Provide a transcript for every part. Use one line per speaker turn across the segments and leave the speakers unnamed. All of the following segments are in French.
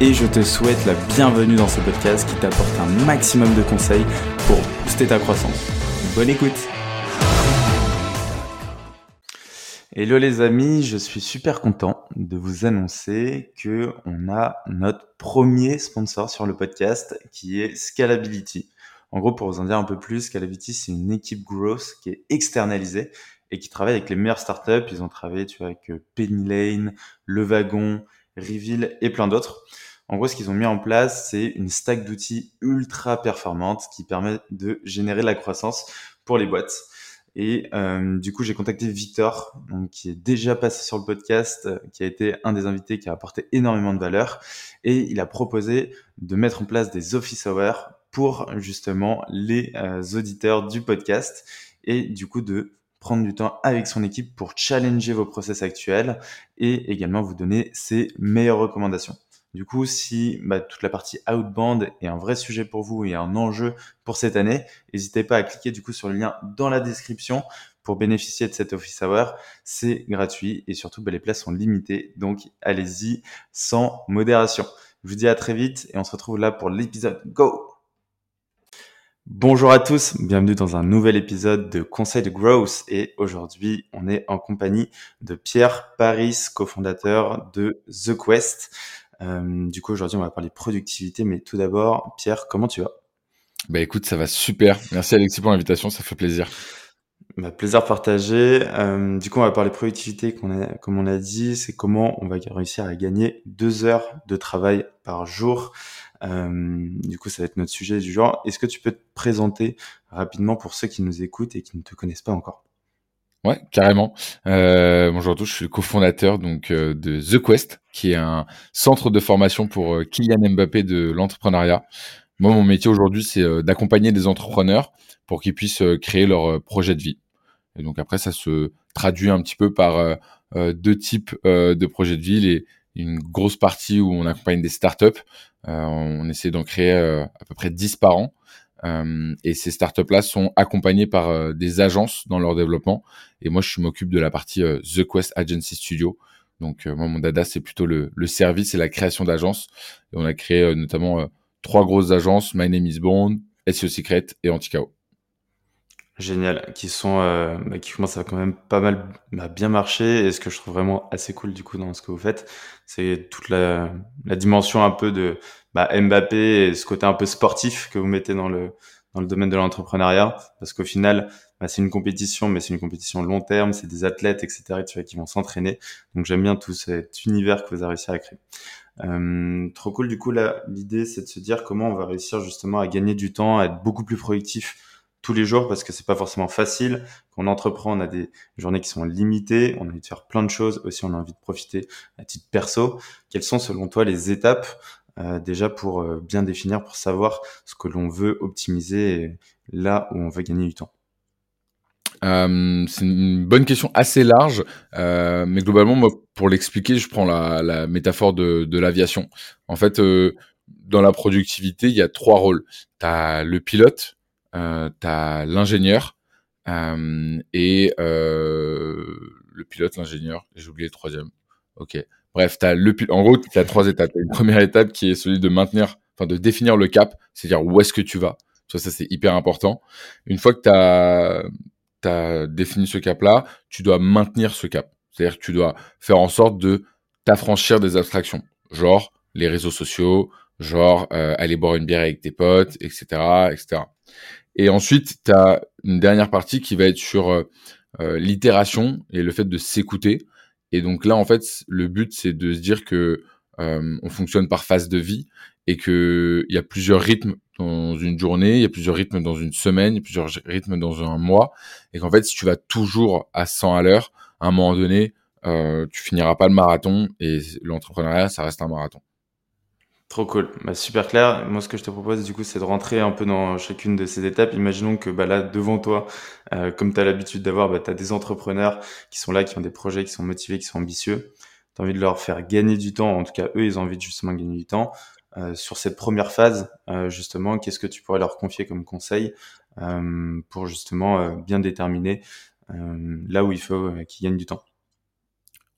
et je te souhaite la bienvenue dans ce podcast qui t'apporte un maximum de conseils pour booster ta croissance. Bonne écoute Hello les amis, je suis super content de vous annoncer que on a notre premier sponsor sur le podcast qui est Scalability. En gros, pour vous en dire un peu plus, Scalability, c'est une équipe growth qui est externalisée et qui travaille avec les meilleures startups. Ils ont travaillé avec Penny Lane, Le Wagon, Reveal et plein d'autres. En gros, ce qu'ils ont mis en place, c'est une stack d'outils ultra performante qui permet de générer de la croissance pour les boîtes. Et euh, du coup, j'ai contacté Victor, qui est déjà passé sur le podcast, euh, qui a été un des invités qui a apporté énormément de valeur. Et il a proposé de mettre en place des office hours pour justement les euh, auditeurs du podcast et du coup de prendre du temps avec son équipe pour challenger vos process actuels et également vous donner ses meilleures recommandations. Du coup, si bah, toute la partie outbound est un vrai sujet pour vous et un enjeu pour cette année, n'hésitez pas à cliquer du coup sur le lien dans la description pour bénéficier de cet office hour. C'est gratuit et surtout bah, les places sont limitées, donc allez-y sans modération. Je vous dis à très vite et on se retrouve là pour l'épisode. Go Bonjour à tous, bienvenue dans un nouvel épisode de Conseil de Growth et aujourd'hui on est en compagnie de Pierre Paris, cofondateur de The Quest. Euh, du coup, aujourd'hui, on va parler productivité, mais tout d'abord, Pierre, comment tu vas?
Bah écoute, ça va super. Merci Alexis pour l'invitation, ça fait plaisir.
Bah, plaisir partagé. Euh, du coup, on va parler productivité, a, comme on l'a dit, c'est comment on va réussir à gagner deux heures de travail par jour. Euh, du coup, ça va être notre sujet du genre. Est-ce que tu peux te présenter rapidement pour ceux qui nous écoutent et qui ne te connaissent pas encore?
Ouais, carrément. Euh, bonjour à tous, je suis le cofondateur donc euh, de The Quest, qui est un centre de formation pour euh, Kylian Mbappé de l'entrepreneuriat. Moi, mon métier aujourd'hui, c'est euh, d'accompagner des entrepreneurs pour qu'ils puissent créer leur projet de vie. Et donc après, ça se traduit un petit peu par deux types de projets de vie. Les, une grosse partie où on accompagne des startups. on essaie d'en créer à peu près 10 par an. Euh, et ces startups-là sont accompagnées par euh, des agences dans leur développement. Et moi, je m'occupe de la partie euh, The Quest Agency Studio. Donc, moi, mon dada, c'est plutôt le, service et la création d'agences. Et on a créé notamment trois grosses agences, My Name is Bond, SEO Secret et Anticao.
Génial, qui sont, bah, qui commencent à quand même pas mal bah, bien marcher. Et ce que je trouve vraiment assez cool du coup dans ce que vous faites, c'est toute la dimension un peu de bah, Mbappé ce côté un peu sportif que vous mettez dans le dans le domaine de l'entrepreneuriat, parce qu'au final, bah, c'est une compétition, mais c'est une compétition long terme, c'est des athlètes, etc., tu qui vont s'entraîner. Donc j'aime bien tout cet univers que vous avez réussi à créer. Euh, trop cool. Du coup, là, l'idée, c'est de se dire comment on va réussir justement à gagner du temps, à être beaucoup plus productif tous les jours, parce que c'est pas forcément facile. Quand on entreprend, on a des journées qui sont limitées, on a envie de faire plein de choses. Aussi, on a envie de profiter à titre perso. Quelles sont, selon toi, les étapes euh, déjà pour euh, bien définir, pour savoir ce que l'on veut optimiser là où on veut gagner du temps
euh, c'est une bonne question assez large, mais globalement, moi, pour l'expliquer, je prends la, métaphore de, l'aviation. En fait, dans la productivité, il y a trois rôles. Tu as le pilote, euh, tu as l'ingénieur et le pilote, l'ingénieur, j'ai oublié le troisième. Ok. Bref, as le, en gros, tu as trois étapes. As une première étape qui est celui de maintenir, enfin de définir le cap, c'est-à-dire où est-ce que tu vas. Ça, c'est hyper important. Une fois que tu as, défini ce cap-là, tu dois maintenir ce cap. C'est-à-dire que tu dois faire en sorte de t'affranchir des abstractions, genre les réseaux sociaux, genre euh, aller boire une bière avec tes potes, etc., etc. Et ensuite, tu as une dernière partie qui va être sur euh, euh, l'itération et le fait de s'écouter. Et donc là, en fait, le but, c'est de se dire que euh, on fonctionne par phase de vie et que il y a plusieurs rythmes dans une journée, il y a plusieurs rythmes dans une semaine, plusieurs rythmes dans un mois, et qu'en fait, si tu vas toujours à 100 à l'heure, à un moment donné, euh, tu finiras pas le marathon et l'entrepreneuriat, ça reste un marathon.
Trop cool, bah, super clair. Moi, ce que je te propose, du coup, c'est de rentrer un peu dans chacune de ces étapes. Imaginons que bah, là, devant toi, euh, comme tu as l'habitude d'avoir, bah, tu as des entrepreneurs qui sont là, qui ont des projets, qui sont motivés, qui sont ambitieux. Tu envie de leur faire gagner du temps. En tout cas, eux, ils ont envie de justement gagner du temps. Euh, sur cette première phase, euh, justement, qu'est-ce que tu pourrais leur confier comme conseil pour justement bien déterminer là où il faut qu'ils gagnent du temps?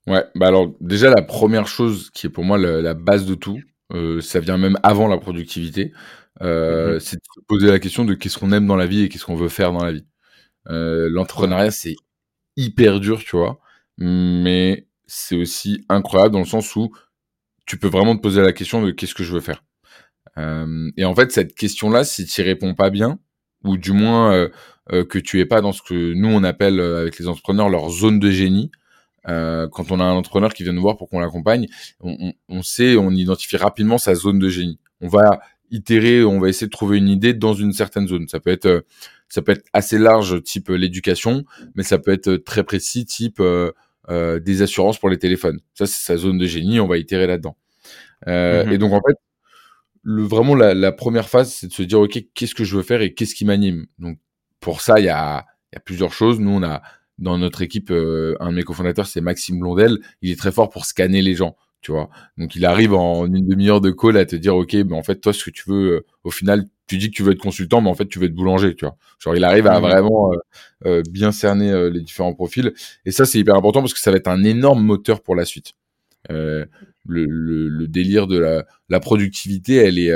Ouais, bah alors déjà la première chose qui est pour moi la, base de tout, ça vient même avant la productivité, euh,
Mhm.
c'est de se poser la question de qu'est-ce qu'on aime dans la vie et qu'est-ce qu'on veut faire dans la vie. Euh. L'entrepreneuriat, c'est hyper dur, tu vois, mais c'est aussi incroyable dans le sens où tu peux vraiment te poser la question de qu'est-ce que je veux faire. Euh, et en fait, cette question-là, si tu y réponds pas bien, ou du moins euh, euh, que tu es pas dans ce que nous on appelle euh, avec les entrepreneurs leur zone de génie, euh, quand on a un entrepreneur qui vient nous voir pour qu'on l'accompagne, on, on, on sait, on identifie rapidement sa zone de génie. On va itérer, on va essayer de trouver une idée dans une certaine zone. Ça peut être, euh, ça peut être assez large, type euh, l'éducation, mais ça peut être euh, très précis, type euh, euh, des assurances pour les téléphones. Ça, c'est sa zone de génie. On va itérer là-dedans. Euh, et donc en fait, le, vraiment la, la première phase, c'est de se dire ok, qu'est-ce que je veux faire et qu'est-ce qui m'anime? Donc pour ça, il y a, il y a plusieurs choses. Nous, on a dans notre équipe euh, un de mes cofondateurs, c'est Maxime Blondel. Il est très fort pour scanner les gens, tu vois. Donc il arrive en une demi-heure de call à te dire ok, mais en fait toi, ce que tu veux, euh, au final, tu dis que tu veux être consultant, mais en fait tu veux être boulanger, tu vois. Genre il arrive à vraiment euh, bien cerner les différents profils. Et ça, c'est hyper important parce que ça va être un énorme moteur pour la suite. Le, le, le délire de la, la productivité, elle est,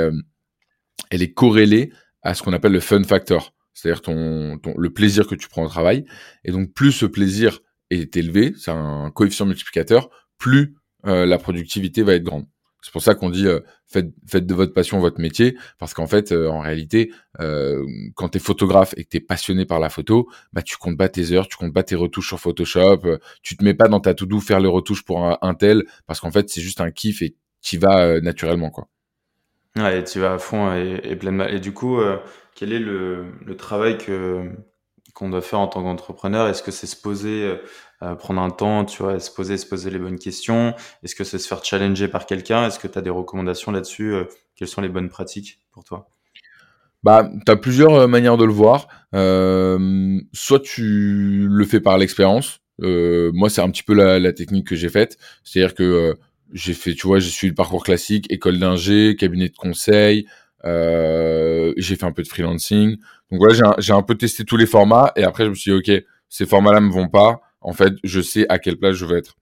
elle est corrélée à ce qu'on appelle le fun factor, c'est-à-dire ton, ton, le plaisir que tu prends au travail. Et donc, plus ce plaisir est élevé, c'est un coefficient multiplicateur, plus euh, la productivité va être grande. C'est pour ça qu'on dit euh, faites, faites de votre passion votre métier, parce qu'en fait, euh, en réalité, euh, quand tu es photographe et que tu es passionné par la photo, bah, tu comptes pas tes heures, tu comptes pas tes retouches sur Photoshop, tu te mets pas dans ta to-do faire les retouches pour un, tel, parce qu'en fait, c'est juste un kiff et vas euh, naturellement. quoi.
Ouais, tu vas à fond et, pleinement. Et du coup, quel est le, travail qu'on doit faire en tant qu'entrepreneur? Est-ce que c'est se poser, euh, prendre un temps, tu vois, se poser, se poser les bonnes questions? Est-ce que c'est se faire challenger par quelqu'un? Est-ce que tu as des recommandations là-dessus? euh, Quelles sont les bonnes pratiques pour toi?
Bah, tu as plusieurs euh, manières de le voir. Soit tu le fais par l'expérience. Moi, c'est un petit peu la, la technique que j'ai faite. C'est-à-dire que j'ai fait, tu vois, j'ai suivi le parcours classique, école d'ingé, cabinet de conseil. Euh, j'ai fait un peu de freelancing. Donc voilà, j'ai un, peu testé tous les formats et après je me suis dit, ok, ces formats-là me vont pas. En fait, je sais à quelle place je veux être.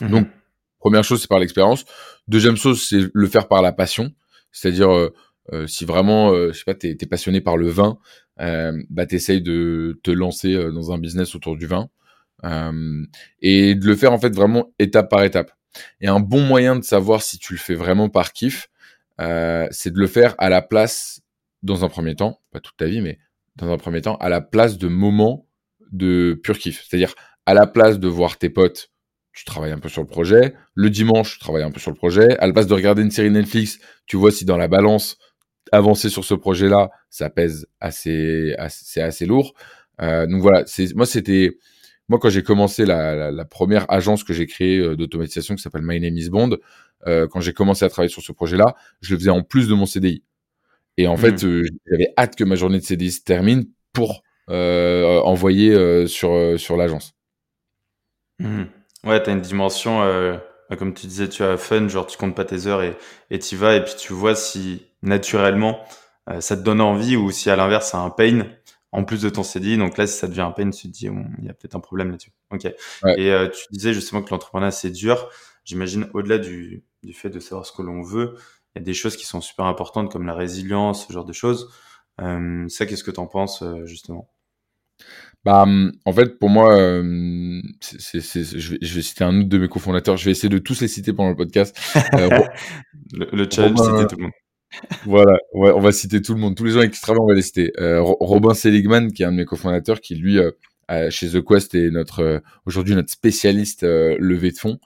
Donc,
Mhm.
première chose, c'est par l'expérience. Deuxième chose, c'est le faire par la passion. C'est-à-dire, euh, euh, si vraiment, euh, je sais pas, t'es es passionné par le vin, bah t'essayes de te lancer dans un business autour du vin et de le faire en fait vraiment étape par étape. Et un bon moyen de savoir si tu le fais vraiment par kiff, euh, c'est de le faire à la place, dans un premier temps, pas toute ta vie, mais dans un premier temps, à la place de moments de pur kiff. C'est-à-dire à la place de voir tes potes tu travailles un peu sur le projet. Le dimanche, tu travailles un peu sur le projet. À la place de regarder une série Netflix, tu vois si dans la balance, avancer sur ce projet-là, ça pèse assez, assez c'est assez lourd. Euh, donc voilà, moi c'était moi quand j'ai commencé la, la, la, première agence que j'ai créée euh, d'automatisation qui s'appelle My Name Is Bond, euh, quand j'ai commencé à travailler sur ce projet-là, je le faisais en plus de mon CDI. Et en mmh. fait, euh, j'avais hâte que ma journée de CDI se termine pour euh, envoyer sur sur l'agence.
Mmh. Ouais, t'as une dimension, euh, comme tu disais, tu as fun, genre tu comptes pas tes heures et et t'y vas et puis tu vois si naturellement ça te donne envie ou si à l'inverse c'est un pain en plus de ton CDI. Donc là, si ça devient un pain, tu te dis, il y a peut-être un problème là-dessus. Ok.
Ouais.
Et euh, tu disais justement que l'entrepreneuriat c'est dur. J'imagine au-delà du, du fait de savoir ce que l'on veut, il y a des choses qui sont super importantes comme la résilience, ce genre de choses. Euh, ça, qu'est-ce que tu en penses justement?
Bah, en fait, pour moi, euh, c'est, je, vais, je, vais, citer un autre de mes cofondateurs. Je vais essayer de tous les citer pendant le podcast.
Euh, le, le, challenge, citer tout le monde.
Voilà, ouais, on va citer tout le monde. Tous les gens avec qui on va les citer. Euh, Robin Seligman, qui est un de mes cofondateurs, qui lui, euh, chez The Quest, est notre euh, aujourd'hui notre spécialiste levée de fonds.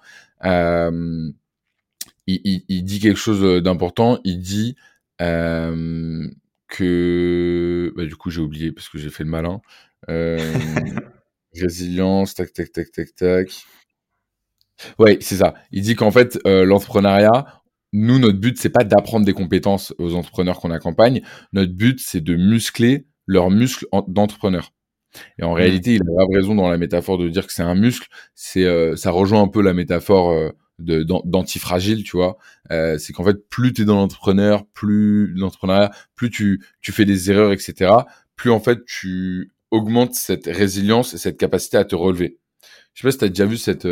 Il, il, il, dit quelque chose d'important. Il dit que, bah, du coup, j'ai oublié parce que j'ai fait le malin. Résilience, tac, tac, tac, tac, tac. Ouais, c'est ça. Il dit qu'en fait, euh, l'entrepreneuriat, nous, notre but, c'est pas d'apprendre des compétences aux entrepreneurs qu'on accompagne. Notre but, c'est de muscler leurs muscles d'entrepreneur. Et en mmh. réalité, il a raison dans la métaphore de dire que c'est un muscle. C'est, euh, ça rejoint un peu la métaphore euh, de, d'antifragile, tu vois. Euh, c'est qu'en fait, plus tu es dans l'entrepreneur, plus l'entrepreneuriat, plus tu, tu fais des erreurs, etc., plus en fait tu augmentes cette résilience et cette capacité à te relever. Je sais pas si tu as déjà vu cette,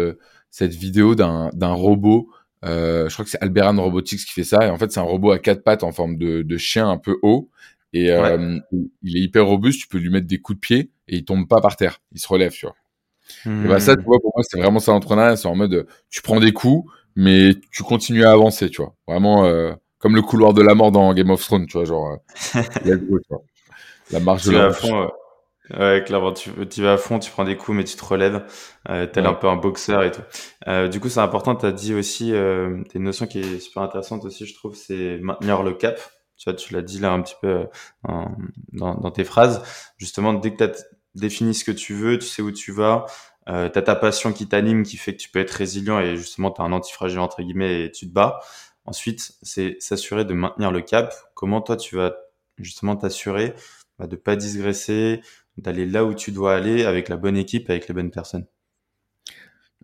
cette vidéo d'un, d'un robot je crois que c'est Alberan Robotics qui fait ça. Et en fait, c'est un robot à quatre pattes en forme de, de chien un peu haut. Et euh, il est hyper robuste. Tu peux lui mettre des coups de pied et il tombe pas par terre. Il se relève, tu vois. Et bah ça, tu hmm. vois, pour moi, c'est vraiment ça l'entrepreneuriat. C'est en mode, tu prends des coups, mais tu continues à avancer, tu vois. Vraiment euh, comme le couloir de la mort dans Game of Thrones, tu vois, genre. Euh, tu vois. La marche de la mort.
Ouais, clairement, tu, tu vas à fond, tu prends des coups, mais tu te relèves, euh, tel un peu un boxeur et tout. Euh, du coup, c'est important, tu as dit aussi, euh, une notion qui est super intéressante aussi, je trouve, c'est maintenir le cap. Tu vois, tu l'as dit là un petit peu euh, dans, dans, tes phrases. Justement, dès que tu défini ce que tu veux, tu sais où tu vas, euh, tu as ta passion qui t'anime, qui fait que tu peux être résilient et justement, tu as un antifragile entre guillemets et tu te bats. Ensuite, c'est s'assurer de maintenir le cap. Comment toi, tu vas justement t'assurer bah, de pas digresser, d'aller là où tu dois aller avec la bonne équipe, avec les bonnes personnes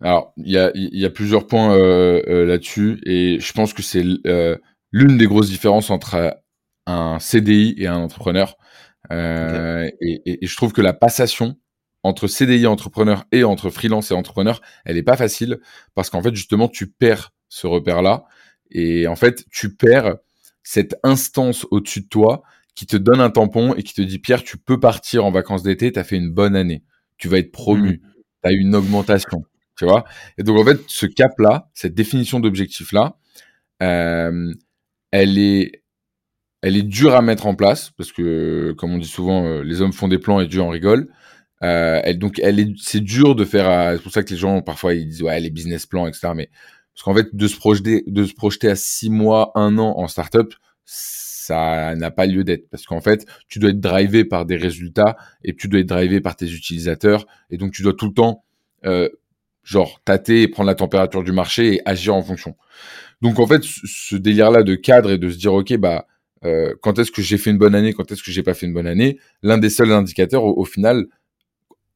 Alors, il y a, y a, plusieurs points euh, euh, là-dessus et je pense que c'est euh, l'une des grosses différences entre un CDI et un entrepreneur. Et, et, et, je trouve que la passation entre CDI et entrepreneur et entre freelance et entrepreneur, elle est pas facile parce qu'en fait, justement, tu perds ce repère-là et en fait, tu perds cette instance au-dessus de toi qui te donne un tampon et qui te dit Pierre, tu peux partir en vacances d'été, tu as fait une bonne année, tu vas être promu, mmh. tu as eu une augmentation, tu vois? Et donc en fait, ce cap-là, cette définition d'objectif-là, euh, elle est elle est dure à mettre en place parce que, comme on dit souvent, euh, les hommes font des plans et Dieu en rigole. Euh, elle, donc, elle est, c'est dur de faire. C'est pour ça que les gens parfois ils disent ouais les business plans etc. Mais parce qu'en fait de se projeter, de se projeter à six mois, un an en startup, ça n'a pas lieu d'être parce qu'en fait, tu dois être drivé par des résultats et tu dois être drivé par tes utilisateurs et donc tu dois tout le temps euh, genre tâter et prendre la température du marché et agir en fonction. Donc en fait, ce délire-là de cadre et de se dire ok bah euh, quand est-ce que j'ai fait une bonne année, quand est-ce que j'ai pas fait une bonne année, l'un des seuls indicateurs au, final,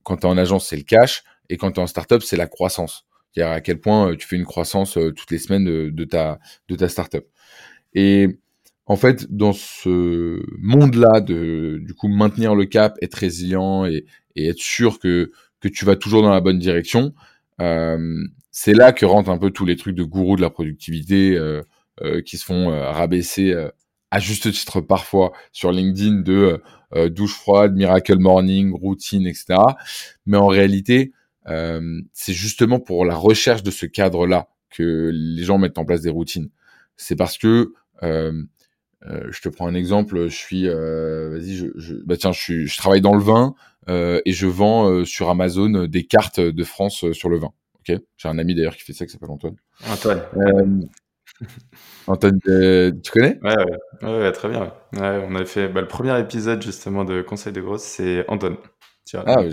quand tu es en agence, c'est le cash et quand tu es en startup, c'est la croissance. C'est-à-dire à quel point euh, tu fais une croissance euh, toutes les semaines de, ta de ta startup. Et en fait, dans ce monde-là de, du coup, maintenir le cap, être résilient et, être sûr que, que tu vas toujours dans la bonne direction, euh, c'est là que rentrent un peu tous les trucs de gourou de la productivité euh, euh, qui se font rabaisser à juste titre parfois sur LinkedIn de douche froide, miracle morning, routine, etc. Mais en réalité, c'est justement pour la recherche de ce cadre-là que les gens mettent en place des routines. C'est parce que euh, je te prends un exemple. Je suis, euh, vas-y, je, je, bah tiens, je, suis, je travaille dans le vin euh, et je vends sur Amazon des cartes de France sur le vin. Ok, j'ai un ami d'ailleurs qui fait ça, qui s'appelle Antoine.
Antoine.
Antoine, tu connais?
Ouais, ouais, ouais, très bien. Ouais. on avait fait bah, le premier épisode justement de Conseil de grosse, c'est Antoine.
ah, oui,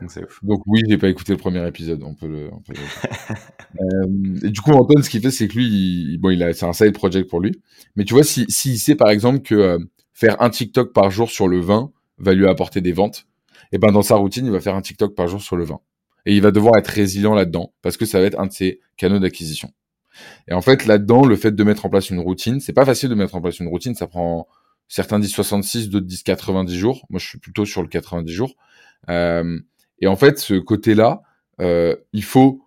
donc, Donc oui, j'ai pas écouté le premier épisode, on peut le. On peut euh, et du coup, Antoine, ce qu'il fait, c'est que lui, il, bon, il a, c'est un side project pour lui. Mais tu vois, si, s'il sait par exemple que euh, faire un TikTok par jour sur le vin va lui apporter des ventes, et ben dans sa routine, il va faire un TikTok par jour sur le vin. Et il va devoir être résilient là-dedans parce que ça va être un de ses canaux d'acquisition. Et en fait, là-dedans, le fait de mettre en place une routine, c'est pas facile de mettre en place une routine, ça prend certains disent 66, d'autres disent 90 jours. Moi, je suis plutôt sur le 90 jours. Euh, et en fait, ce côté-là, euh, il faut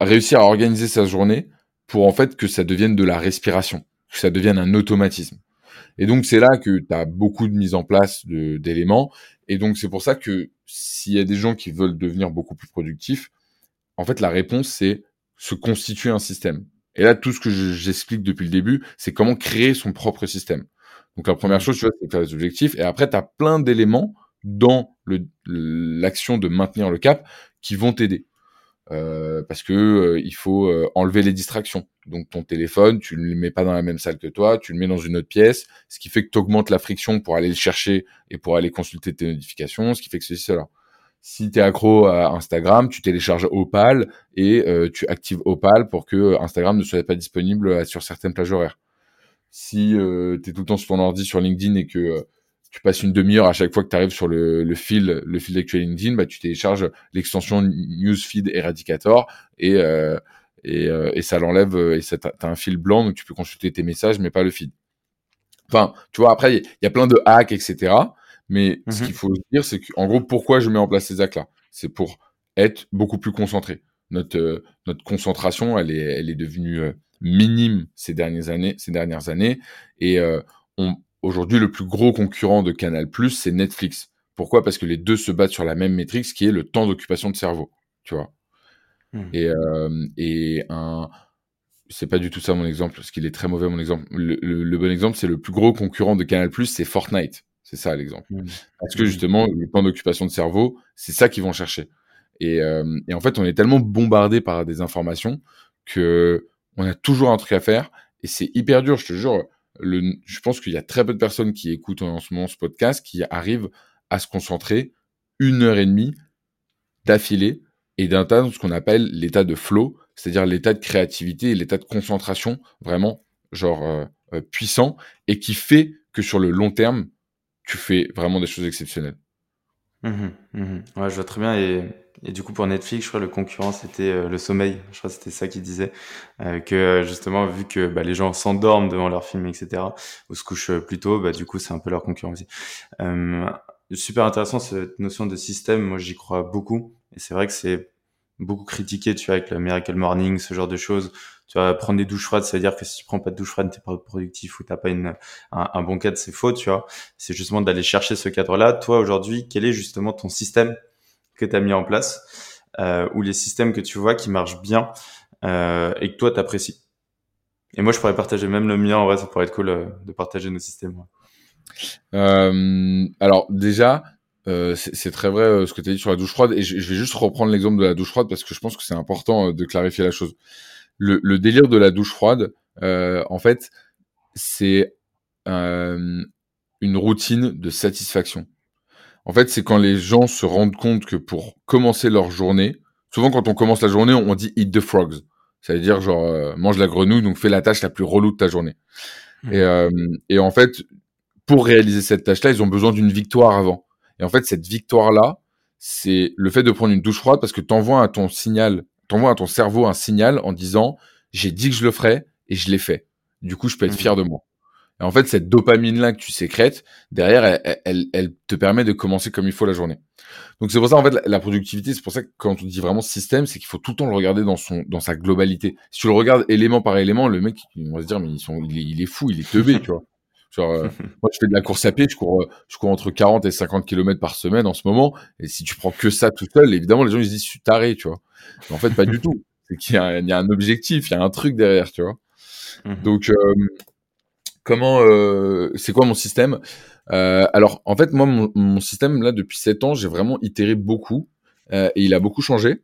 réussir à organiser sa journée pour en fait que ça devienne de la respiration, que ça devienne un automatisme. Et donc c'est là que tu as beaucoup de mise en place d'éléments. Et donc c'est pour ça que s'il y a des gens qui veulent devenir beaucoup plus productifs, en fait la réponse c'est se constituer un système. Et là tout ce que j'explique depuis le début, c'est comment créer son propre système. Donc la première chose, tu vois, c'est faire des objectifs. Et après, tu as plein d'éléments dans l'action de maintenir le cap qui vont t'aider. Euh, parce que euh, il faut euh, enlever les distractions. Donc ton téléphone, tu ne le mets pas dans la même salle que toi, tu le mets dans une autre pièce, ce qui fait que tu augmentes la friction pour aller le chercher et pour aller consulter tes notifications, ce qui fait que ceci, cela. si tu es accro à Instagram, tu télécharges Opal et tu actives Opal pour que Instagram ne soit pas disponible sur certaines plages horaires. Si tu es tout le temps sur ton ordi sur LinkedIn et que tu passes une demi-heure à chaque fois que tu arrives sur le, le fil, le fil d'actuel LinkedIn, bah, tu télécharges l'extension Newsfeed Eradicator et, euh, et, euh, et, ça l'enlève et tu as un fil blanc donc tu peux consulter tes messages mais pas le feed. Enfin, tu vois, après, il y, a plein de hacks, etc. Mais ce mhm. qu'il faut dire, c'est qu'en gros, pourquoi je mets en place ces hacks-là? C'est pour être beaucoup plus concentré. Notre, euh, notre concentration, elle est, elle est devenue minime ces dernières années, ces dernières années, et on, Aujourd'hui, le plus gros concurrent de Canal+, c'est Netflix. Pourquoi? Parce que les deux se battent sur la même métrique, qui est le temps d'occupation de cerveau. Tu vois. Hmm. Et, euh, et un, c'est pas du tout ça mon exemple, parce qu'il est très mauvais mon exemple. Le, bon exemple, c'est le plus gros concurrent de Canal+, c'est Fortnite. C'est ça l'exemple. Hmm. Parce que hmm. justement, le temps d'occupation de cerveau, c'est ça qu'ils vont chercher. Et, euh, et, en fait, on est tellement bombardé par des informations que on a toujours un truc à faire. Et c'est hyper dur, je te jure je pense qu'il y a très peu de personnes qui écoutent en ce moment ce podcast qui arrivent à se concentrer une heure et demie d'affilée et d'atteindre ce qu'on appelle l'état de flow, c'est-à-dire l'état de créativité et l'état de concentration vraiment genre euh, euh, puissant et qui fait que sur le long terme, tu fais vraiment des choses exceptionnelles.
Mmh ouais, je vois très bien et du coup, pour Netflix, je crois le concurrent, c'était euh, le sommeil. Je crois que c'était ça qu'il disait. Euh, que justement, vu que bah, les gens s'endorment devant leurs films, etc., ou se couchent plus tôt, bah, du coup, c'est un peu leur concurrent aussi. Euh, super intéressant, cette notion de système. Moi, j'y crois beaucoup. Et c'est vrai que c'est beaucoup critiqué, tu vois, avec le Miracle Morning, ce genre de choses. Tu vas prendre des douches froides, ça veut dire que si tu prends pas de douche froide, t'es pas productif ou t'as pas une, un, bon cadre, c'est faux, tu vois. C'est justement d'aller chercher ce cadre-là. Toi, aujourd'hui, quel est justement ton système que tu as mis en place euh, ou les systèmes que tu vois qui marchent bien euh, et que toi tu apprécies. Et moi, je pourrais partager même le mien. En vrai, ça pourrait être cool euh, de partager nos systèmes.
Euh, alors déjà, euh, c'est très vrai euh, ce que tu as dit sur la douche froide. Et je, je vais juste reprendre l'exemple de la douche froide parce que je pense que c'est important de clarifier la chose. Le, le, délire de la douche froide, en fait, c'est une routine de satisfaction. En fait, c'est quand les gens se rendent compte que pour commencer leur journée, souvent quand on commence la journée, on dit eat the frogs. Ça veut dire genre euh, mange la grenouille, donc fais la tâche la plus relou de ta journée. Mmh. Et, euh, et, en fait, pour réaliser cette tâche-là, ils ont besoin d'une victoire avant. Et en fait, cette victoire-là, c'est le fait de prendre une douche froide parce que t'envoies à ton signal, t'envoies à ton cerveau un signal en disant j'ai dit que je le ferais et je l'ai fait. Du coup, je peux être mmh. fier de moi. Et en fait, cette dopamine-là que tu sécrètes, derrière, elle, elle, elle, te permet de commencer comme il faut la journée. Donc c'est pour ça, en fait, la, productivité, c'est pour ça que quand on dit vraiment système, c'est qu'il faut tout le temps le regarder dans son dans sa globalité. Si tu le regardes élément par élément, le mec, il va se dire, mais ils sont, il, est, il est fou, il est teubé, tu vois. Genre, euh, moi, je fais de la course à pied, je cours, euh, je cours entre 40 et 50 km par semaine en ce moment. Et si tu prends que ça tout seul, évidemment, les gens, ils se disent, je suis taré, tu vois. Mais en fait, pas du tout. C'est qu'il y, y, a un objectif, il y a un truc derrière, tu vois. Mmh Donc, euh, comment euh, c'est quoi mon système? Alors en fait moi mon, système là depuis 7 ans j'ai vraiment itéré beaucoup et il a beaucoup changé.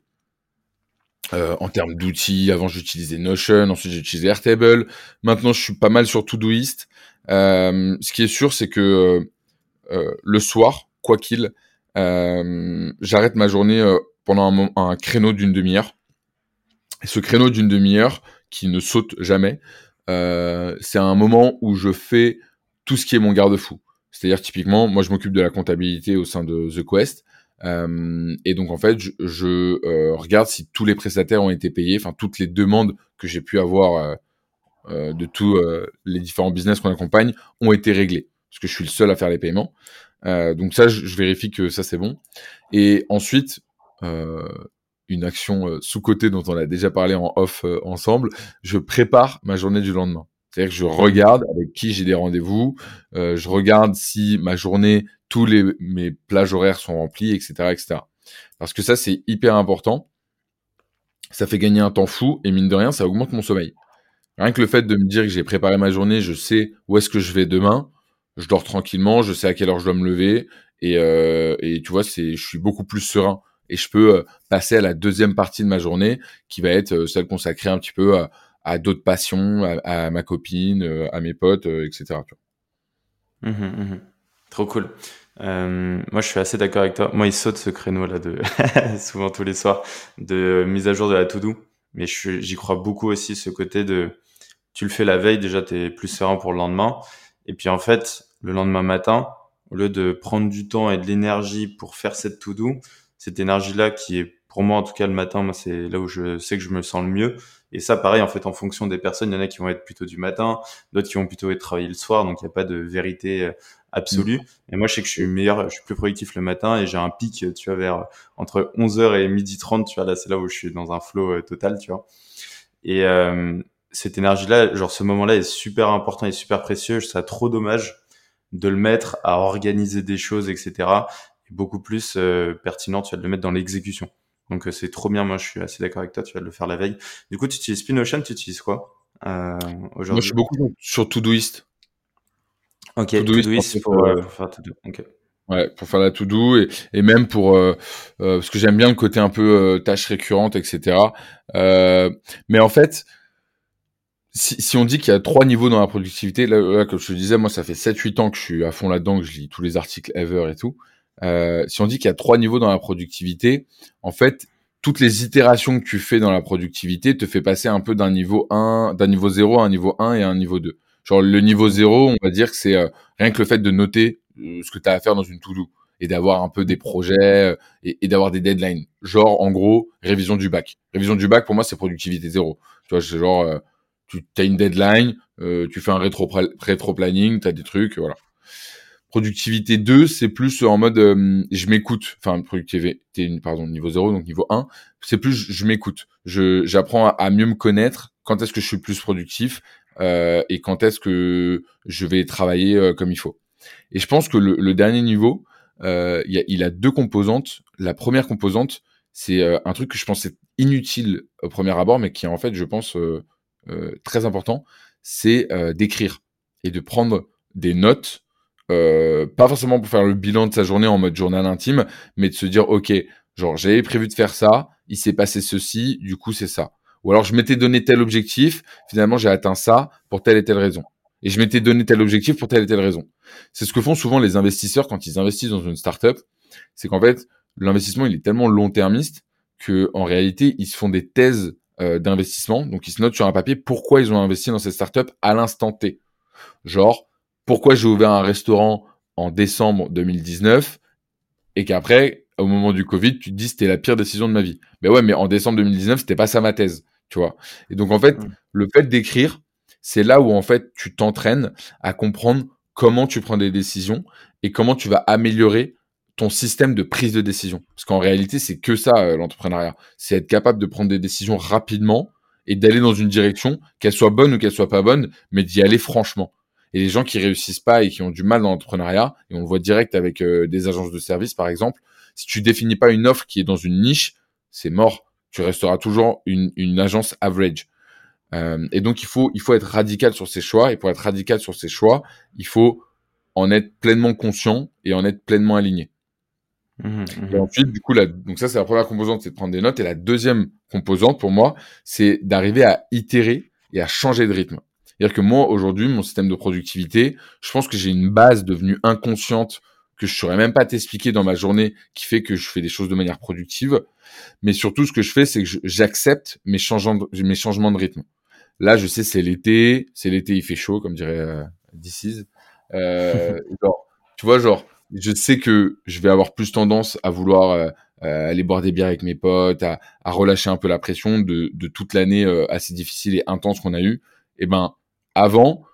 en termes d'outils, avant j'utilisais Notion, ensuite j'ai utilisé Airtable. Maintenant je suis pas mal sur Todoist. Ce qui est sûr c'est que le soir, quoi qu'il, j'arrête ma journée pendant un, créneau d'une demi-heure. Ce créneau d'une demi-heure qui ne saute jamais, euh, c'est un moment où je fais tout ce qui est mon garde-fou. C'est-à-dire typiquement, moi je m'occupe de la comptabilité au sein de The Quest. Euh, et donc en fait, je, euh, regarde si tous les prestataires ont été payés, enfin toutes les demandes que j'ai pu avoir euh, euh, de tous les différents business qu'on accompagne ont été réglées, parce que je suis le seul à faire les paiements. donc ça, je, je, vérifie que ça c'est bon. Et ensuite, une action euh, sous-côté dont on a déjà parlé en off euh, ensemble, je prépare ma journée du lendemain. C'est-à-dire que je regarde avec qui j'ai des rendez-vous, euh, je regarde si ma journée, tous les, mes plages horaires sont remplis, etc., etc. Parce que ça, c'est hyper important. Ça fait gagner un temps fou et mine de rien, ça augmente mon sommeil. Rien que le fait de me dire que j'ai préparé ma journée, je sais où est-ce que je vais demain, je dors tranquillement, je sais à quelle heure je dois me lever et, euh, tu vois, c'est, je suis beaucoup plus serein et je peux euh, passer à la deuxième partie de ma journée qui va être euh, celle consacrée un petit peu à, d'autres passions, à, ma copine, à mes potes, etc.
Mmh mmh Trop cool. Moi, je suis assez d'accord avec toi. Moi, il saute ce créneau-là de souvent tous les soirs de mise à jour de la to-do. Mais j'y crois beaucoup aussi, ce côté de tu le fais la veille, déjà, tu es plus serein pour le lendemain. Et puis, en fait, le lendemain matin, au lieu de prendre du temps et de l'énergie pour faire cette to-do, cette énergie-là qui est, pour moi, en tout cas, le matin, moi, c'est là où je sais que je me sens le mieux. Et ça, pareil, en fait, en fonction des personnes, il y en a qui vont être plutôt du matin, d'autres qui vont plutôt être travailler le soir, donc il n'y a pas de vérité euh, absolue. Et moi, je sais que je suis meilleur, je suis plus productif le matin et j'ai un pic, tu vois, vers entre 11h et midi 30, tu vois, là, c'est là où je suis dans un flow euh, total, tu vois. Et euh, cette énergie-là, genre ce moment-là est super important et super précieux. Je trouve trop dommage de le mettre à organiser des choses, etc. Et beaucoup plus euh, pertinent, tu vas de le mettre dans l'exécution. Donc c'est trop bien, moi je suis assez d'accord avec toi, tu vas le faire la veille. Du coup, tu utilises Spinocean, tu utilises quoi
euh, aujourd'hui Moi je suis beaucoup sur Todoist.
Ok, Todoist, pour, euh, pour, faire
To-Do. Ouais, pour faire la to-do et, et même pour euh, euh, parce que j'aime bien le côté un peu euh, tâches récurrentes, etc. mais en fait, si, si on dit qu'il y a trois niveaux dans la productivité, là, comme je te disais, moi ça fait 7-8 ans que je suis à fond là-dedans, que je lis tous les articles ever et tout. Si on dit qu'il y a trois niveaux dans la productivité, en fait, toutes les itérations que tu fais dans la productivité te fait passer un peu d'un niveau 1, d'un niveau 0 à un niveau 1 et à un niveau 2. Genre le niveau 0, on va dire que c'est rien que le fait de noter euh, ce que tu as à faire dans une to-do et d'avoir un peu des projets euh, et, d'avoir des deadlines. Genre, en gros, révision du bac. Révision du bac, pour moi, c'est productivité zéro. Tu vois, c'est genre, euh, tu as une deadline, tu fais un rétro, rétro planning, tu as des trucs, voilà. Productivité 2, c'est plus en mode je m'écoute. Enfin, productivité, pardon, niveau 0, donc niveau 1, c'est plus je, m'écoute. Je, j'apprends à, mieux me connaître. Quand est-ce que je suis plus productif et quand est-ce que je vais travailler comme il faut. Et je pense que le, dernier niveau, euh, il, a, deux composantes. La première composante, c'est euh, un truc que je pensais inutile au premier abord, mais qui est en fait, je pense, euh, très important, c'est d'écrire et de prendre des notes, pas forcément pour faire le bilan de sa journée en mode journal intime, mais de se dire, ok, genre j'avais prévu de faire ça, il s'est passé ceci, du coup c'est ça. Ou alors je m'étais donné tel objectif, finalement j'ai atteint ça pour telle et telle raison et je m'étais donné tel objectif pour telle et telle raison. C'est ce que font souvent les investisseurs quand ils investissent dans une startup, c'est qu'en fait l'investissement il est tellement long-termiste que en réalité ils se font des thèses euh, d'investissement, donc ils se notent sur un papier pourquoi ils ont investi dans cette startup à l'instant T. Genre pourquoi j'ai ouvert un restaurant en décembre 2019 et qu'après au moment du Covid tu te dis c'était la pire décision de ma vie. Mais ouais mais en décembre 2019 c'était pas ça ma thèse, tu vois. Et donc en fait mmh. le fait d'écrire c'est là où en fait tu t'entraînes à comprendre comment tu prends des décisions et comment tu vas améliorer ton système de prise de décision. Parce qu'en réalité, c'est que ça euh, l'entrepreneuriat, c'est être capable de prendre des décisions rapidement et d'aller dans une direction, qu'elle soit bonne ou qu'elle soit pas bonne, mais d'y aller franchement. Et les gens qui réussissent pas et qui ont du mal dans l'entrepreneuriat, et on le voit direct avec euh, des agences de services par exemple, si tu définis pas une offre qui est dans une niche, c'est mort. Tu resteras toujours une, une agence average. Euh, et donc il faut il faut être radical sur ses choix et pour être radical sur ses choix, il faut en être pleinement conscient et en être pleinement aligné. Mmh, mmh. Et ensuite, du coup, là, donc ça c'est la première composante, c'est de prendre des notes. Et la deuxième composante pour moi, c'est d'arriver à itérer et à changer de rythme. C'est-à-dire que moi aujourd'hui, mon système de productivité, je pense que j'ai une base devenue inconsciente que je saurais même pas t'expliquer dans ma journée qui fait que je fais des choses de manière productive. Mais surtout, ce que je fais, c'est que j'accepte mes changements, de, mes changements de rythme. Là, je sais, c'est l'été, c'est l'été, il fait chaud, comme dirait euh, euh tu vois, genre, je sais que je vais avoir plus tendance à vouloir euh, euh, aller boire des bières avec mes potes, à, relâcher un peu la pression de, toute l'année assez difficile et intense qu'on a eue. Et eh ben, avant,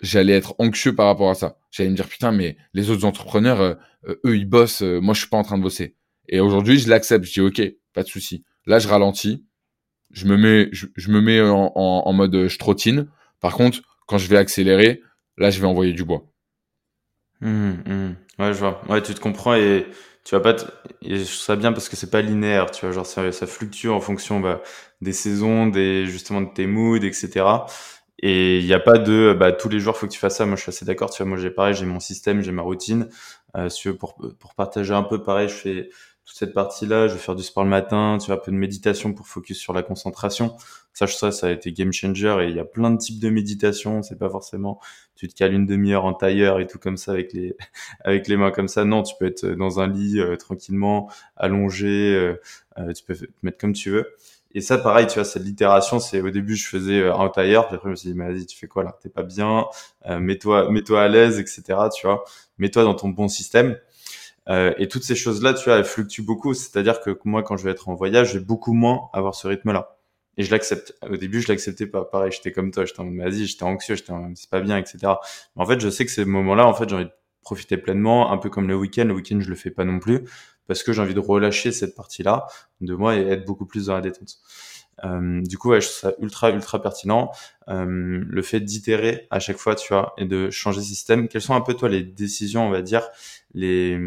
j'allais être anxieux par rapport à ça. J'allais me dire, putain, mais les autres entrepreneurs, eux, ils bossent, moi, je suis pas en train de bosser. Et aujourd'hui, je l'accepte, je dis, ok, pas de souci. Là, je ralentis, je me mets, je, me mets en, mode euh, je trottine. Par contre, quand je vais accélérer, là, je vais envoyer du bois.
Mmh, mmh. Ouais, je vois. Ouais, tu te comprends et tu vas pas. Te... Et je trouve ça bien parce que c'est pas linéaire. Tu vois, genre ça, ça fluctue en fonction bah, des saisons, des justement de tes moods, etc. Et il n'y a pas de bah, tous les jours faut que tu fasses ça. Moi, je suis assez d'accord. Tu vois, moi j'ai pareil, j'ai mon système, j'ai ma routine. Euh, si pour pour partager un peu, pareil, je fais toute cette partie-là, je vais faire du sport le matin, tu vois, un peu de méditation pour focus sur la concentration. Ça, ça, ça a été game changer et il y a plein de types de méditation. C'est pas forcément, tu te cales une demi-heure en tailleur et tout comme ça avec les, avec les mains comme ça. Non, tu peux être dans un lit euh, tranquillement, allongé, euh, euh, tu peux te mettre comme tu veux. Et ça, pareil, tu vois, cette l'itération, c'est au début, je faisais en tailleur, puis après, je me suis dit, mais vas-y, tu fais quoi là? T'es pas bien, mets-toi, mets-toi à l'aise, etc. Tu vois, mets-toi dans ton bon système. Euh, et toutes ces choses-là, tu vois, elles fluctuent beaucoup. C'est-à-dire que moi, quand je vais être en voyage, je vais beaucoup moins avoir ce rythme-là. Et je l'accepte. Au début, je l'acceptais pas. Pareil, j'étais comme toi, j'étais en vas-y, j'étais anxieux, j'étais c'est pas bien, etc. Mais en fait, je sais que ces moments-là, en fait, j'ai envie de profiter pleinement, un peu comme le week-end. Le week-end, je le fais pas non plus, parce que j'ai envie de relâcher cette partie-là de moi et être beaucoup plus dans la détente. Euh, du coup, ouais, je trouve ça ultra, ultra pertinent. Euh, le fait d'itérer à chaque fois, tu vois, et de changer de système. Quelles sont un peu, toi, les décisions, on va dire, les,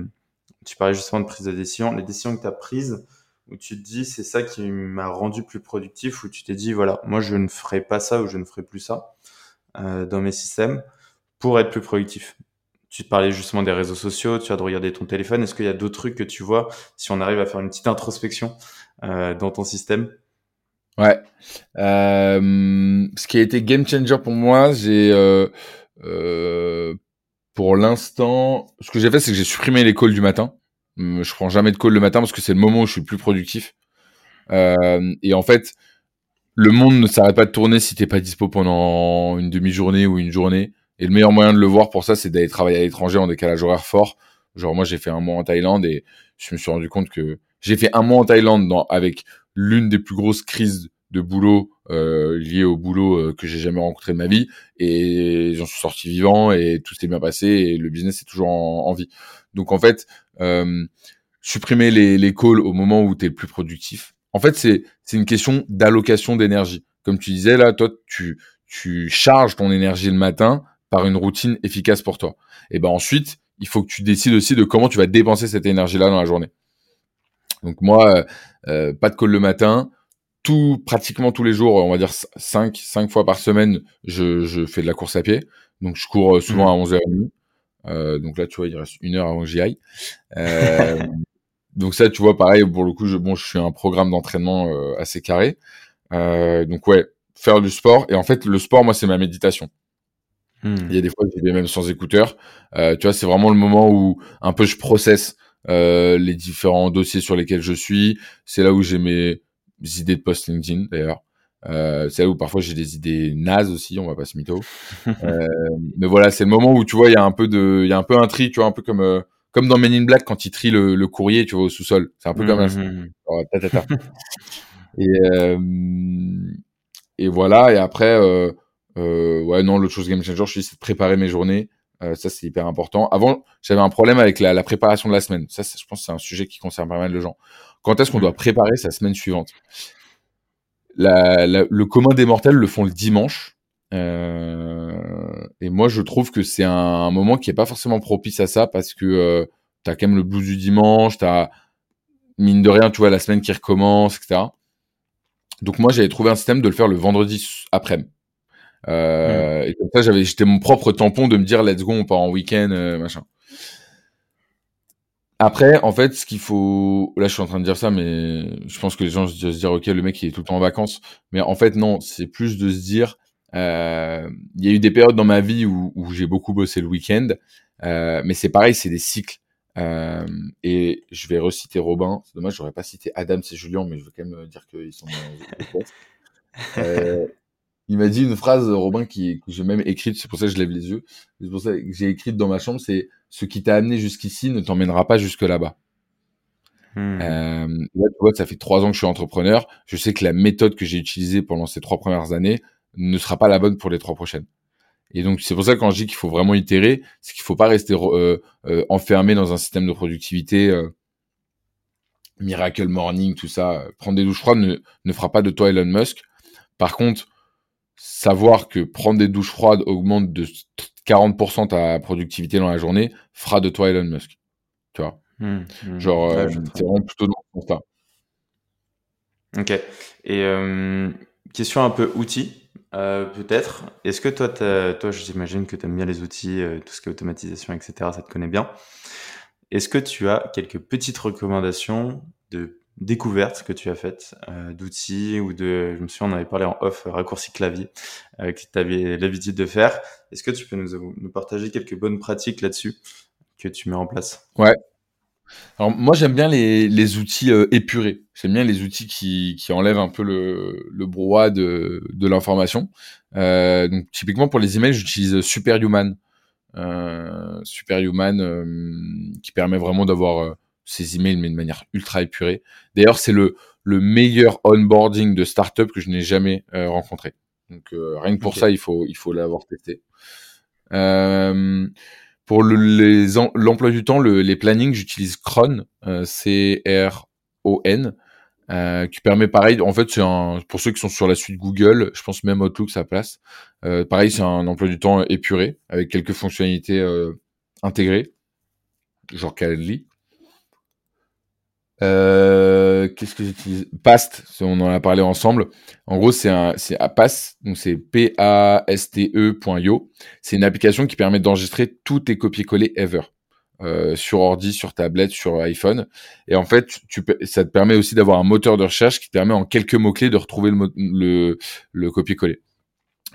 tu parlais justement de prise de décision, les décisions que tu as prises où tu te dis c'est ça qui m'a rendu plus productif, où tu t'es dit voilà, moi je ne ferai pas ça ou je ne ferai plus ça euh, dans mes systèmes pour être plus productif. Tu parlais justement des réseaux sociaux, tu as de regarder ton téléphone. Est-ce qu'il y a d'autres trucs que tu vois si on arrive à faire une petite introspection euh, dans ton système?
Ouais. Euh, ce qui a été game changer pour moi, j'ai euh, pour l'instant, ce que j'ai fait, c'est que j'ai supprimé les calls du matin. Hum, je prends jamais de call le matin parce que c'est le moment où je suis le plus productif. Et en fait, le monde ne s'arrête pas de tourner si t'es pas dispo pendant une demi-journée ou une journée. Et le meilleur moyen de le voir pour ça, c'est d'aller travailler à l'étranger en décalage horaire fort. Genre moi, j'ai fait un mois en Thaïlande et je me suis rendu compte que j'ai fait un mois en Thaïlande dans, avec l'une des plus grosses crises de boulot euh, lié au boulot euh, que j'ai jamais rencontré de ma vie et j'en suis sorti vivant et tout s'est bien passé et le business est toujours en, vie. Donc en fait, euh, supprimer les, les calls au moment où tu es le plus productif. En fait, c'est c'est une question d'allocation d'énergie. Comme tu disais là, toi tu tu charges ton énergie le matin par une routine efficace pour toi. Et ben ensuite, il faut que tu décides aussi de comment tu vas dépenser cette énergie là dans la journée. Donc moi, euh, pas de call le matin, tout, pratiquement tous les jours, on va dire 5, 5 fois par semaine, je, je fais de la course à pied. Donc, je cours euh, souvent mmh. à 11h30. Euh, donc là, tu vois, il reste une heure avant que j'y aille. Euh, donc ça, tu vois, pareil, pour le coup, je, bon, je suis un programme d'entraînement euh, assez carré. Euh, donc ouais, faire du sport. Et en fait, le sport, moi, c'est ma méditation. Mmh. Il y a des fois, j'y vais même sans écouteurs. tu vois, c'est vraiment le moment où un peu je processe les différents dossiers sur lesquels je suis. C'est là où j'ai mes idées de post LinkedIn d'ailleurs. Euh, c'est là où parfois j'ai des idées nazes aussi, on va pas se mytho. euh, mais voilà, c'est le moment où tu vois, il y a un peu de, il y a un peu un tri, tu vois, un peu comme euh, comme dans Men in Black quand il trie le, le courrier, tu vois, au sous-sol. C'est un peu comme ça. Mmh, mmh. et euh, et voilà. Et après, euh, euh, ouais, non, l'autre chose game changer, je suis c'est de préparer mes journées. ça, c'est hyper important. Avant, j'avais un problème avec la, la préparation de la semaine. Ça, je pense, c'est un sujet qui concerne pas mal de gens. Quand est-ce qu'on doit préparer sa semaine suivante? Le commun des mortels le font le dimanche. Euh, et moi, je trouve que c'est un, moment qui est pas forcément propice à ça parce que euh, tu as quand même le blues du dimanche, tu as mine de rien, tu vois, la semaine qui recommence, etc. Donc moi, j'avais trouvé un système de le faire le vendredi après. Euh, mmh. Et comme ça, j'avais, j'étais mon propre tampon de me dire, let's go, on part en week-end, machin. Après, en fait, ce qu'il faut, là, je suis en train de dire ça, mais je pense que les gens se dire, ok, le mec, il est tout le temps en vacances. Mais en fait, non, c'est plus de se dire, euh, il y a eu des périodes dans ma vie où, où j'ai beaucoup bossé le week-end, euh, mais c'est pareil, c'est des cycles. Euh, et je vais reciter Robin. C'est dommage, j'aurais pas cité Adam et Julien, mais je veux quand même dire qu'ils sont. euh, il m'a dit une phrase, Robin, qui, que j'ai même écrite, c'est pour ça que je lève les yeux. C'est pour ça que j'ai écrite dans ma chambre, c'est ce qui t'a amené jusqu'ici ne t'emmènera pas jusque là-bas. Hmm. Euh, là, tu vois, ça fait trois ans que je suis entrepreneur. Je sais que la méthode que j'ai utilisée pendant ces trois premières années ne sera pas la bonne pour les trois prochaines. Et donc, c'est pour ça que quand je dis qu'il faut vraiment itérer, c'est qu'il faut pas rester euh, euh, enfermé dans un système de productivité. Euh, Miracle Morning, tout ça. Prendre des douches froides ne, ne fera pas de toi Elon Musk. Par contre, savoir que prendre des douches froides augmente de 40% ta productivité dans la journée fera de toi Elon Musk. Tu vois? Mmh, mmh. Genre, euh, c'est vraiment plutôt dans ce sens
Ok. Et euh, question un peu outil, euh, peut-être. Est-ce que toi, toi j'imagine que tu aimes bien les outils, tout ce qui est automatisation, etc., ça te connaît bien. Est-ce que tu as quelques petites recommandations de découvertes que tu as faites, euh, d'outils ou de, je me souviens, on avait parlé en off, raccourci clavier, euh, que tu avais l'habitude de faire. Est-ce que tu peux nous, partager quelques bonnes pratiques là-dessus que tu mets en place?
Ouais. Alors moi j'aime bien les, les outils euh, épurés. J'aime bien les outils qui, qui enlèvent un peu le, le brouhaha de, de l'information. Euh, donc typiquement pour les emails j'utilise Superhuman. Euh, Superhuman euh, qui permet vraiment d'avoir euh, ces emails mais de manière ultra épurée. D'ailleurs c'est le, le meilleur onboarding de startup que je n'ai jamais rencontré. Donc rien que pour ça il faut il faut l'avoir testé. Euh, pour l'emploi du temps, le, les plannings, j'utilise Cron, euh, C-R-O-N, euh, qui permet pareil. En fait, c'est un pour ceux qui sont sur la suite Google, je pense même Outlook ça place. Euh, pareil, c'est un emploi du temps épuré avec quelques fonctionnalités euh, intégrées, genre Calendly. Euh, qu'est-ce que j'utilise? Past, on en a parlé ensemble. En gros, c'est un, c'est Past, donc c'est P-A-S-T-E.io. C'est une application qui permet d'enregistrer tous tes copier-coller ever. Euh, sur ordi, sur tablette, sur iPhone. Et en fait, tu, ça te permet aussi d'avoir un moteur de recherche qui te permet en quelques mots-clés de retrouver le, le, le copier-coller.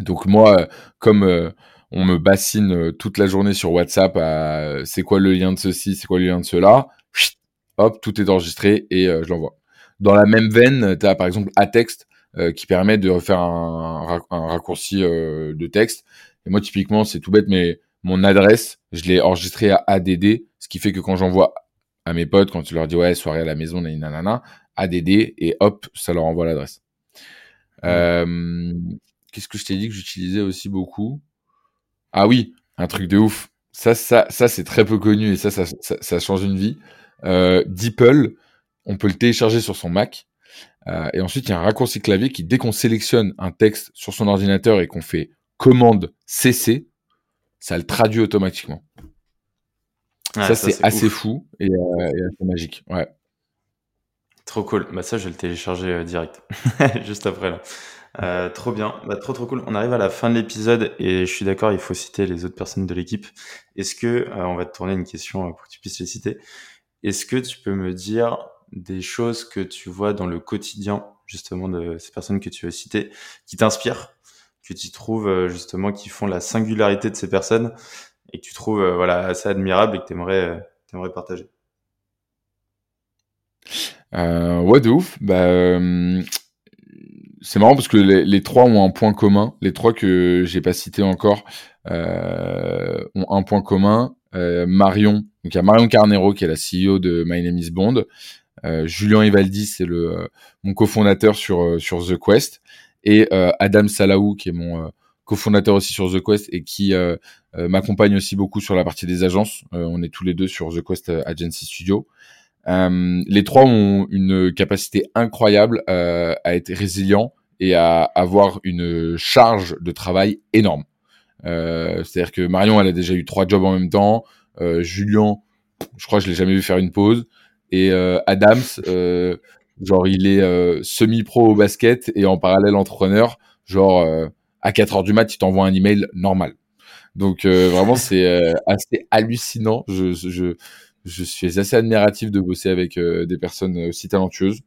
Donc moi, comme euh, on me bassine toute la journée sur WhatsApp à c'est quoi le lien de ceci, c'est quoi le lien de cela, hop, tout est enregistré et euh, je l'envoie. Dans la même veine, tu as par exemple Atext euh, qui permet de faire un, un raccourci euh, de texte. Et moi, typiquement, c'est tout bête, mais mon adresse, je l'ai enregistré à ADD, ce qui fait que quand j'envoie à mes potes, quand tu leur dis ouais, soirée à la maison, nanana, ADD, et hop, ça leur envoie l'adresse. Euh, Qu'est-ce que je t'ai dit que j'utilisais aussi beaucoup? Ah oui, un truc de ouf. Ça, ça, ça c'est très peu connu et ça, ça, ça, ça change une vie euh, DeepL, on peut le télécharger sur son Mac. Euh, et ensuite, il y a un raccourci clavier qui, dès qu'on sélectionne un texte sur son ordinateur et qu'on fait commande CC, ça le traduit automatiquement. ça, c'est assez fou et, euh, et, assez magique. Ouais.
Trop cool. Bah ça, je vais le télécharger euh, direct, juste après là. Euh, trop bien, bah, trop trop cool. On arrive à la fin de l'épisode et je suis d'accord, il faut citer les autres personnes de l'équipe. Est-ce que on va te tourner une question pour que tu puisses les citer? Est-ce que tu peux me dire des choses que tu vois dans le quotidien, justement, de ces personnes que tu as citées, qui t'inspirent, que tu trouves, euh, justement, qui font la singularité de ces personnes et que tu trouves, euh, voilà, assez admirable et que tu aimerais, euh, partager?
Euh, ouais, de ouf. Bah, c'est marrant parce que les, trois ont un point commun. Les trois que j'ai pas cités encore ont un point commun. Euh, Marion, donc il y a Marion Carnero qui est la CEO de My Name is Bond. Euh, Julien Ivaldi, c'est le euh, mon cofondateur sur sur The Quest et Adam Salaou qui est mon cofondateur aussi sur The Quest et qui m'accompagne aussi beaucoup sur la partie des agences. on est tous les deux sur The Quest Agency Studio. les trois ont une capacité incroyable à être résilients et à avoir une charge de travail énorme. Euh, C'est-à-dire que Marion, elle a déjà eu trois jobs en même temps. Euh, Julien, je crois que je l'ai jamais vu faire une pause. Et euh, Adams, genre il est semi-pro au basket et en parallèle entrepreneur. Genre à 4 heures du mat, il t'envoie un email normal. Donc vraiment, c'est assez hallucinant. Je, je, je suis assez admiratif de bosser avec des personnes aussi talentueuses.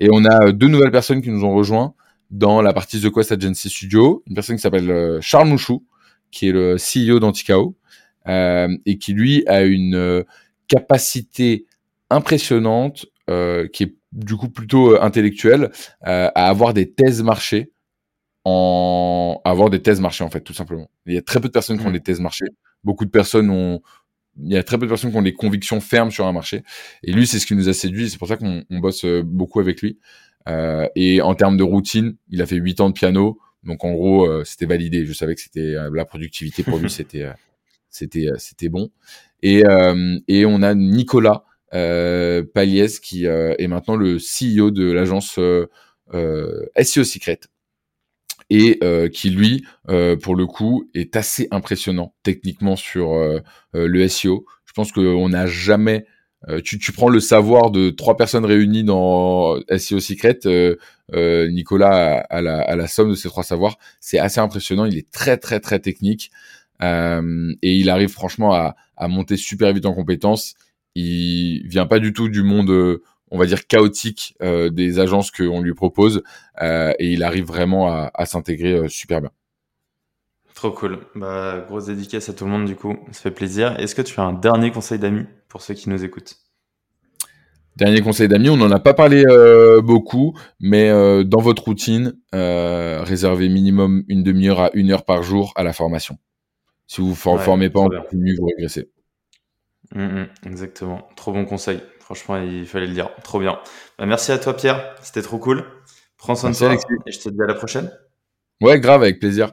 Et on a deux nouvelles personnes qui nous ont rejoints dans la partie The Quest Agency Studio. Une personne qui s'appelle Charles Mouchou, qui est le CEO d'Anticao, euh, et qui lui a une euh, capacité impressionnante, euh, qui est du coup plutôt intellectuelle, à avoir des thèses marchés en avoir des thèses marchés en fait tout simplement. Il y a très peu de personnes qui ont mmh. des thèses marchés. Beaucoup de personnes ont il y a très peu de personnes qui ont des convictions fermes sur un marché. Et lui, c'est ce qui nous a séduit. C'est pour ça qu'on bosse beaucoup avec lui. Euh, et en termes de routine, il a fait 8 ans de piano. Donc en gros, euh, c'était validé. Je savais que c'était euh, la productivité pour lui, c'était euh, c'était c'était bon. Et et on a Nicolas Paliès qui est maintenant le CEO de l'agence SEO Secret et qui lui, pour le coup, est assez impressionnant techniquement sur le SEO. Je pense qu'on n'a jamais euh, tu, prends le savoir de trois personnes réunies dans SEO Secret, euh, euh, Nicolas a, la, somme de ces trois savoirs. C'est assez impressionnant. Il est très très très technique et il arrive franchement à, à, monter super vite en compétences. il vient pas du tout du monde on va dire chaotique des agences qu'on lui propose et il arrive vraiment à, à s'intégrer super bien.
Trop cool. Bah, grosse dédicace à tout le monde du coup, ça fait plaisir. Est-ce que tu as un dernier conseil d'amis pour ceux qui nous écoutent?
Dernier conseil d'amis, on n'en a pas parlé euh, beaucoup, mais euh, dans votre routine, euh, réservez minimum une demi-heure à une heure par jour à la formation. Si vous ne vous formez pas en continu, vous régressez.
Mmh, mmh, exactement. Trop bon conseil. Franchement, il fallait le dire. Trop bien. Bah, merci à toi, Pierre. C'était trop cool. Prends soin de toi et je te dis à la prochaine.
Ouais, grave, avec plaisir.